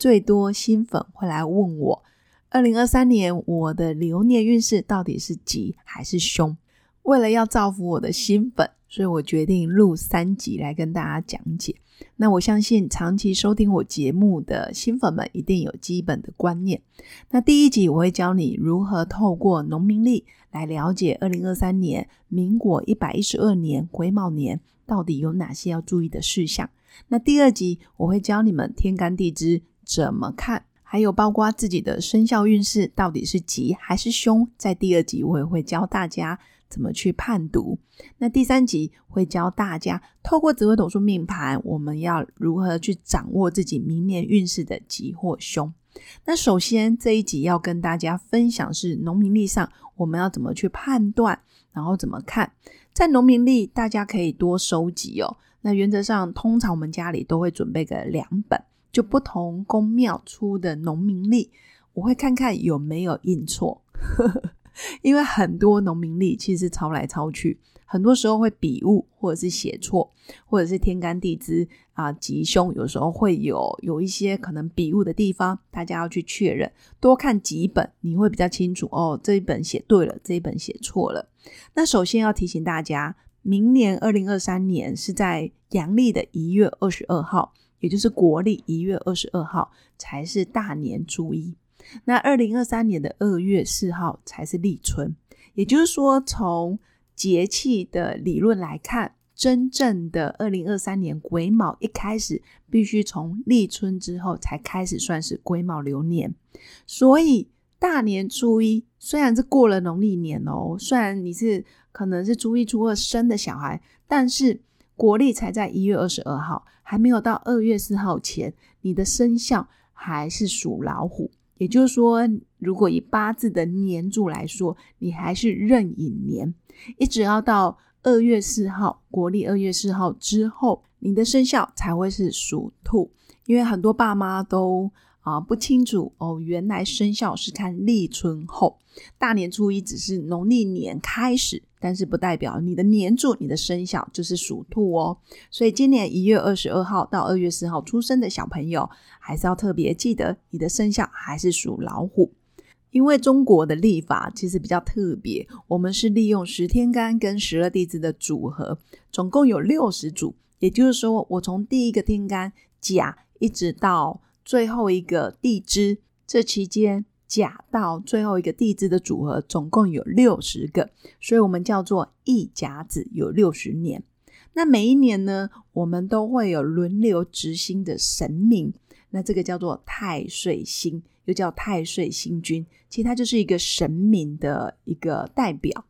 最多新粉会来问我，二零二三年我的流年运势到底是吉还是凶？为了要造福我的新粉，所以我决定录三集来跟大家讲解。那我相信长期收听我节目的新粉们一定有基本的观念。那第一集我会教你如何透过农民历来了解二零二三年民国一百一十二年癸卯年到底有哪些要注意的事项。那第二集我会教你们天干地支。怎么看？还有包括自己的生肖运势到底是吉还是凶？在第二集我也会教大家怎么去判读。那第三集会教大家透过紫微斗数命盘，我们要如何去掌握自己明年运势的吉或凶。那首先这一集要跟大家分享是农民历上我们要怎么去判断，然后怎么看。在农民历大家可以多收集哦。那原则上通常我们家里都会准备个两本。就不同宫庙出的农民历，我会看看有没有印错，因为很多农民历其实抄来抄去，很多时候会笔误或者是写错，或者是天干地支啊吉凶，有时候会有有一些可能笔误的地方，大家要去确认，多看几本你会比较清楚哦。这一本写对了，这一本写错了。那首先要提醒大家，明年二零二三年是在阳历的一月二十二号。也就是国历一月二十二号才是大年初一，那二零二三年的二月四号才是立春。也就是说，从节气的理论来看，真正的二零二三年癸卯一开始，必须从立春之后才开始算是癸卯流年。所以大年初一虽然是过了农历年哦，虽然你是可能是初一初二生的小孩，但是。国历才在一月二十二号，还没有到二月四号前，你的生肖还是属老虎。也就是说，如果以八字的年柱来说，你还是壬寅年，一直要到二月四号，国历二月四号之后，你的生肖才会是属兔。因为很多爸妈都。啊，不清楚哦。原来生肖是看立春后，大年初一只是农历年开始，但是不代表你的年柱、你的生肖就是属兔哦。所以今年一月二十二号到二月四号出生的小朋友，还是要特别记得你的生肖还是属老虎。因为中国的历法其实比较特别，我们是利用十天干跟十二地支的组合，总共有六十组。也就是说，我从第一个天干甲一直到。最后一个地支，这期间甲到最后一个地支的组合总共有六十个，所以我们叫做一甲子有六十年。那每一年呢，我们都会有轮流执行的神明，那这个叫做太岁星，又叫太岁星君，其实它就是一个神明的一个代表。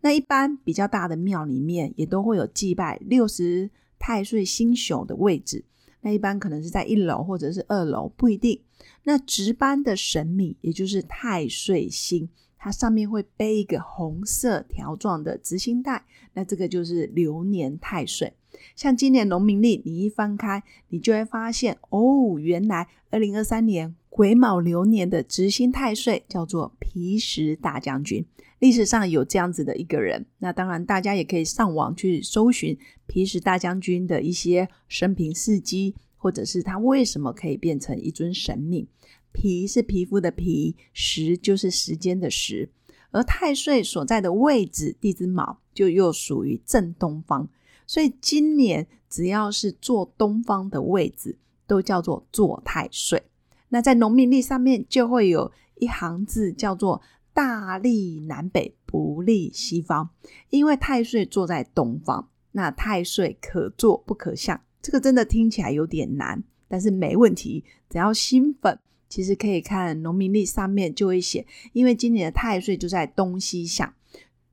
那一般比较大的庙里面也都会有祭拜六十太岁星宿的位置。那一般可能是在一楼或者是二楼，不一定。那值班的神明，也就是太岁星，它上面会背一个红色条状的执星带，那这个就是流年太岁。像今年农民历，你一翻开，你就会发现，哦，原来二零二三年癸卯流年的执星太岁叫做皮实大将军。历史上有这样子的一个人，那当然大家也可以上网去搜寻皮实大将军的一些生平事迹，或者是他为什么可以变成一尊神明。皮是皮肤的皮，时就是时间的时，而太岁所在的位置地支卯就又属于正东方，所以今年只要是坐东方的位置，都叫做坐太岁。那在农民历上面就会有一行字叫做。大利南北，不利西方。因为太岁坐在东方，那太岁可坐不可向。这个真的听起来有点难，但是没问题。只要新粉，其实可以看农民历上面就会写。因为今年的太岁就在东西向，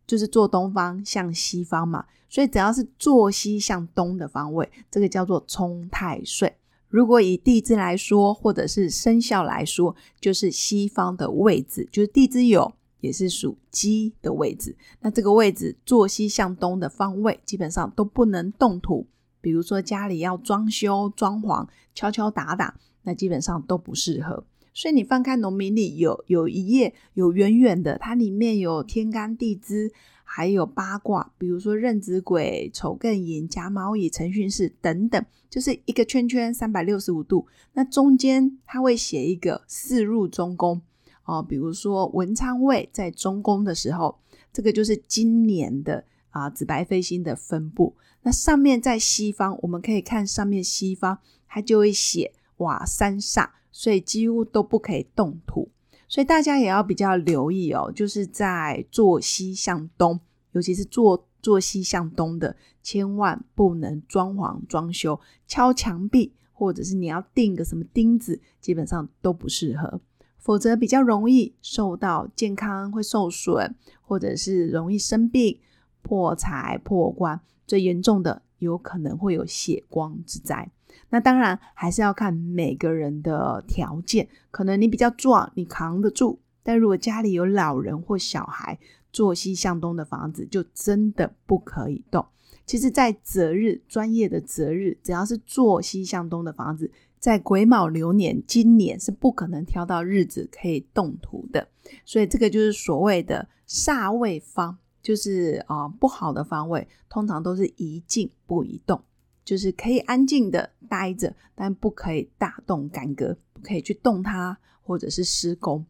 就是坐东方向西方嘛，所以只要是坐西向东的方位，这个叫做冲太岁。如果以地支来说，或者是生肖来说，就是西方的位置，就是地支酉也是属鸡的位置。那这个位置坐西向东的方位，基本上都不能动土。比如说家里要装修、装潢、敲敲打打，那基本上都不适合。所以你翻开农民历，有有一页有远远的，它里面有天干地支，还有八卦，比如说壬子鬼、丑艮寅、甲卯乙、辰戌巳等等，就是一个圈圈三百六十五度。那中间它会写一个四入中宫哦，比如说文昌位在中宫的时候，这个就是今年的啊紫白飞星的分布。那上面在西方，我们可以看上面西方，它就会写哇三煞。所以几乎都不可以动土，所以大家也要比较留意哦。就是在坐西向东，尤其是坐坐西向东的，千万不能装潢装修、敲墙壁，或者是你要钉个什么钉子，基本上都不适合，否则比较容易受到健康会受损，或者是容易生病、破财破官，最严重的有可能会有血光之灾。那当然还是要看每个人的条件，可能你比较壮，你扛得住；但如果家里有老人或小孩，坐西向东的房子就真的不可以动。其实，在择日专业的择日，只要是坐西向东的房子，在癸卯流年今年是不可能挑到日子可以动土的。所以，这个就是所谓的煞位方，就是啊不好的方位，通常都是宜静不宜动。就是可以安静的待着，但不可以大动干戈，不可以去动它或者是施工。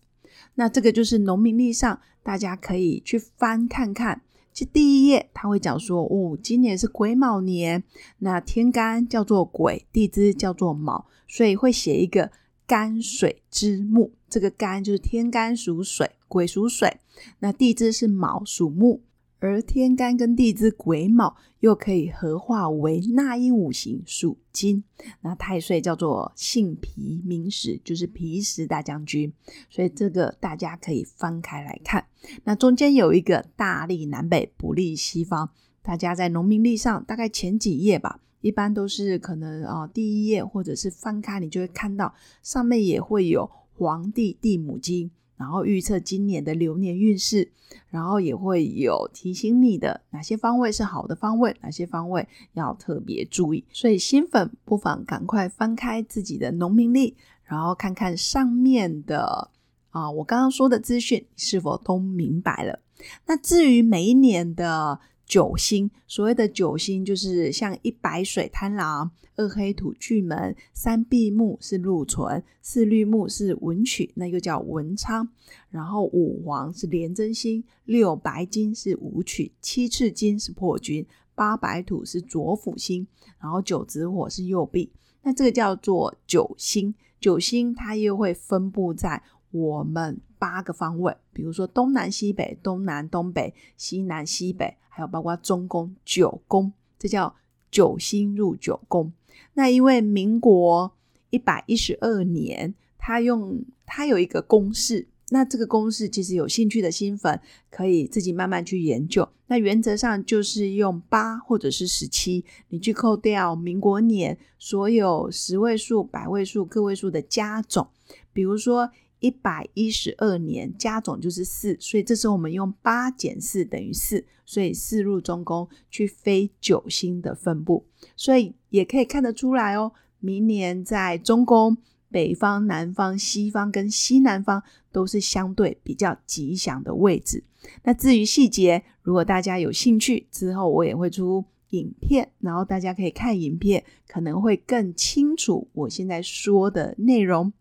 那这个就是农民历上，大家可以去翻看看。其实第一页他会讲说，哦，今年是癸卯年，那天干叫做癸，地支叫做卯，所以会写一个干水之木。这个干就是天干属水，癸属水，那地支是卯属木。而天干跟地支癸卯又可以合化为纳音五行属金，那太岁叫做性皮名史，就是皮实大将军，所以这个大家可以翻开来看。那中间有一个大利南北不利西方，大家在农民历上大概前几页吧，一般都是可能啊第一页或者是翻开，你就会看到上面也会有皇帝地母金。然后预测今年的流年运势，然后也会有提醒你的哪些方位是好的方位，哪些方位要特别注意。所以新粉不妨赶快翻开自己的农民历，然后看看上面的啊，我刚刚说的资讯是否都明白了。那至于每一年的。九星，所谓的九星就是像一白水贪狼，二黑土巨门，三碧木是禄存，四绿木是文曲，那又叫文昌。然后五黄是廉贞星，六白金是武曲，七赤金是破军，八白土是左辅星，然后九紫火是右弼。那这个叫做九星。九星它又会分布在我们八个方位，比如说东南西北、东南东北、西南西北。还有包括中宫九宫，这叫九星入九宫。那因为民国一百一十二年，他用他有一个公式，那这个公式其实有兴趣的新粉可以自己慢慢去研究。那原则上就是用八或者是十七，你去扣掉民国年所有十位数、百位数、个位数的加总，比如说。一百一十二年加总就是四，所以这时候我们用八减四等于四，所以四入中宫去飞九星的分布，所以也可以看得出来哦。明年在中宫北方、南方、西方跟西南方都是相对比较吉祥的位置。那至于细节，如果大家有兴趣，之后我也会出影片，然后大家可以看影片，可能会更清楚我现在说的内容。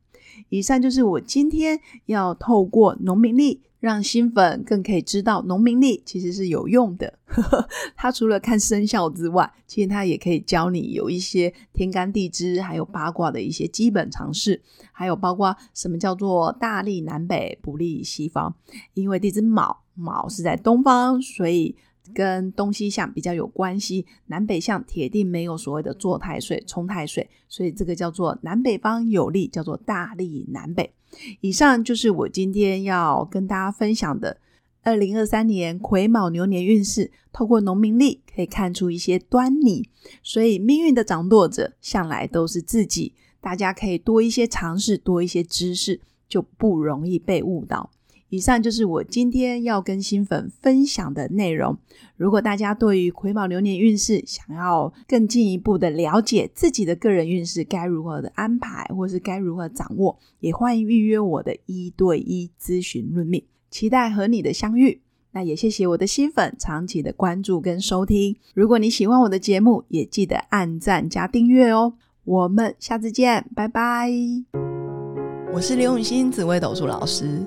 以上就是我今天要透过农民历，让新粉更可以知道农民历其实是有用的。它除了看生肖之外，其实它也可以教你有一些天干地支，还有八卦的一些基本常识，还有包括什么叫做大利南北，不利西方。因为地支卯，卯是在东方，所以。跟东西向比较有关系，南北向铁定没有所谓的坐太岁、冲太岁，所以这个叫做南北方有利，叫做大利南北。以上就是我今天要跟大家分享的二零二三年癸卯牛年运势，透过农民历可以看出一些端倪。所以命运的掌舵者向来都是自己，大家可以多一些尝试，多一些知识，就不容易被误导。以上就是我今天要跟新粉分享的内容。如果大家对于癸卯流年运势想要更进一步的了解自己的个人运势该如何的安排，或是该如何掌握，也欢迎预约我的一对一咨询论命，期待和你的相遇。那也谢谢我的新粉长期的关注跟收听。如果你喜欢我的节目，也记得按赞加订阅哦。我们下次见，拜拜。我是刘永新紫微斗数老师。